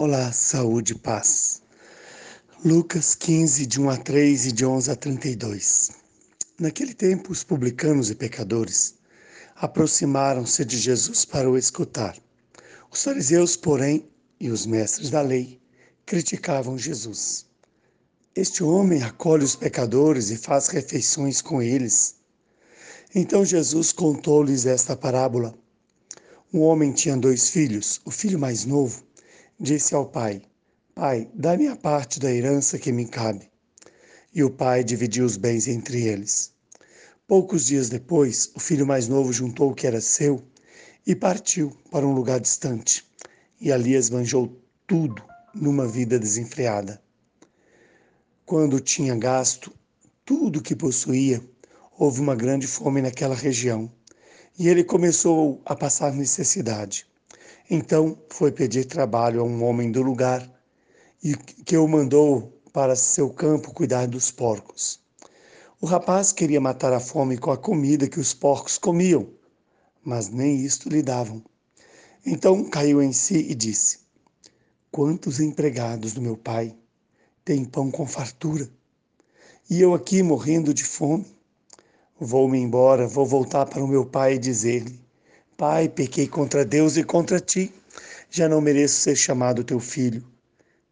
Olá, saúde e paz. Lucas 15, de 1 a 3 e de 11 a 32. Naquele tempo, os publicanos e pecadores aproximaram-se de Jesus para o escutar. Os fariseus, porém, e os mestres da lei criticavam Jesus. Este homem acolhe os pecadores e faz refeições com eles. Então Jesus contou-lhes esta parábola. Um homem tinha dois filhos. O filho mais novo disse ao pai: Pai, dá-me a parte da herança que me cabe. E o pai dividiu os bens entre eles. Poucos dias depois, o filho mais novo juntou o que era seu e partiu para um lugar distante. E ali esbanjou tudo numa vida desenfreada. Quando tinha gasto tudo o que possuía, houve uma grande fome naquela região e ele começou a passar necessidade. Então foi pedir trabalho a um homem do lugar e que o mandou para seu campo cuidar dos porcos. O rapaz queria matar a fome com a comida que os porcos comiam, mas nem isto lhe davam. Então caiu em si e disse: Quantos empregados do meu pai têm pão com fartura? E eu aqui morrendo de fome? Vou-me embora, vou voltar para o meu pai e dizer-lhe: Pai, pequei contra Deus e contra ti. Já não mereço ser chamado teu filho.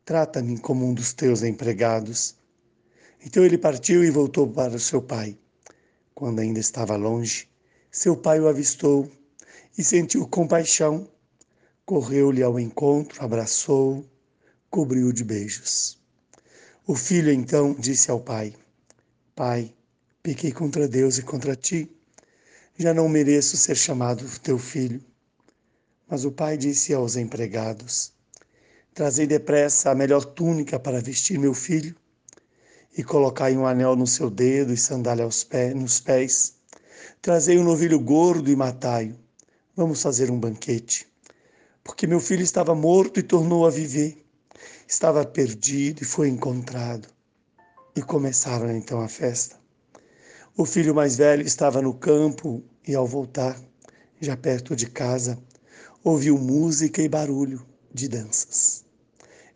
Trata-me como um dos teus empregados. Então ele partiu e voltou para o seu pai. Quando ainda estava longe, seu pai o avistou e sentiu compaixão. Correu-lhe ao encontro, abraçou, cobriu de beijos. O filho então disse ao pai: Pai, pequei contra Deus e contra ti já não mereço ser chamado teu filho. Mas o pai disse aos empregados: Trazei depressa a melhor túnica para vestir meu filho, e colocai um anel no seu dedo e sandália aos pés, nos pés. Trazei um novilho gordo e matai-o. Vamos fazer um banquete. Porque meu filho estava morto e tornou a viver. Estava perdido e foi encontrado. E começaram então a festa. O filho mais velho estava no campo e, ao voltar, já perto de casa, ouviu música e barulho de danças.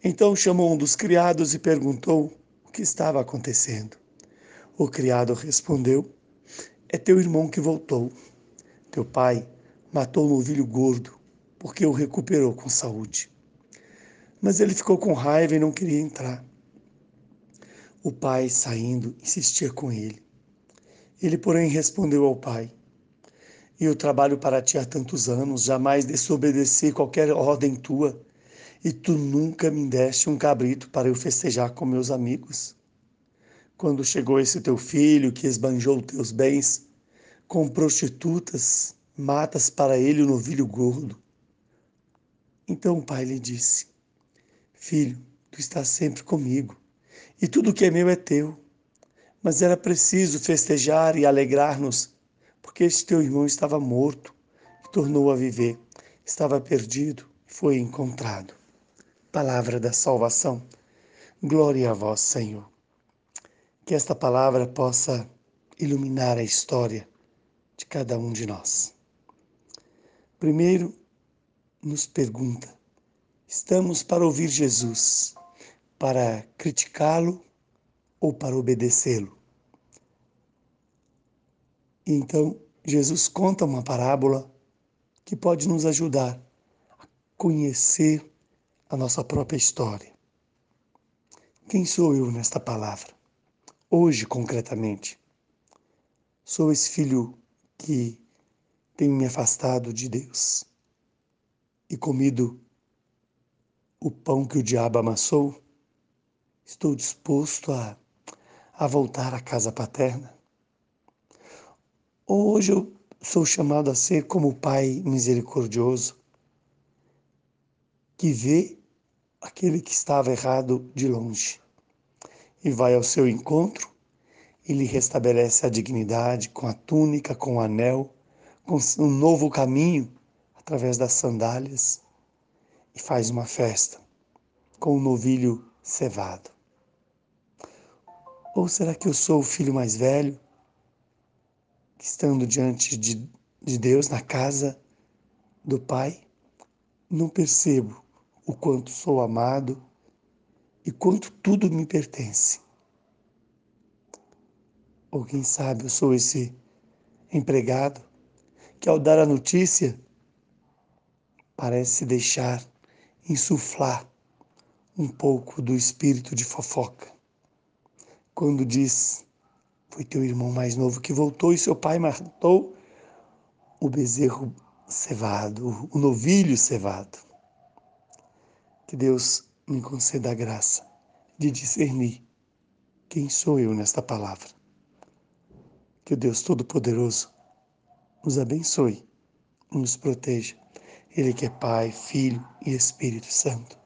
Então chamou um dos criados e perguntou o que estava acontecendo. O criado respondeu: É teu irmão que voltou. Teu pai matou um novilho gordo porque o recuperou com saúde. Mas ele ficou com raiva e não queria entrar. O pai, saindo, insistia com ele. Ele, porém, respondeu ao pai: Eu trabalho para ti há tantos anos, jamais desobedeci qualquer ordem tua, e tu nunca me deste um cabrito para eu festejar com meus amigos. Quando chegou esse teu filho que esbanjou teus bens com prostitutas, matas para ele o novilho gordo. Então o pai lhe disse: Filho, tu estás sempre comigo, e tudo que é meu é teu. Mas era preciso festejar e alegrar-nos, porque este teu irmão estava morto e tornou a viver, estava perdido e foi encontrado. Palavra da salvação. Glória a vós, Senhor. Que esta palavra possa iluminar a história de cada um de nós. Primeiro, nos pergunta: estamos para ouvir Jesus, para criticá-lo ou para obedecê-lo. Então, Jesus conta uma parábola que pode nos ajudar a conhecer a nossa própria história. Quem sou eu nesta palavra? Hoje, concretamente, sou esse filho que tem me afastado de Deus e comido o pão que o diabo amassou. Estou disposto a a voltar à casa paterna. Hoje eu sou chamado a ser como o Pai misericordioso, que vê aquele que estava errado de longe e vai ao seu encontro e lhe restabelece a dignidade com a túnica, com o anel, com um novo caminho através das sandálias e faz uma festa com o novilho cevado. Ou será que eu sou o filho mais velho, que estando diante de, de Deus, na casa do Pai, não percebo o quanto sou amado e quanto tudo me pertence. Ou quem sabe eu sou esse empregado que, ao dar a notícia, parece deixar insuflar um pouco do espírito de fofoca. Quando diz: Foi teu irmão mais novo que voltou e seu pai matou o bezerro cevado, o novilho cevado. Que Deus me conceda a graça de discernir quem sou eu nesta palavra. Que o Deus Todo-Poderoso nos abençoe e nos proteja. Ele que é Pai, Filho e Espírito Santo.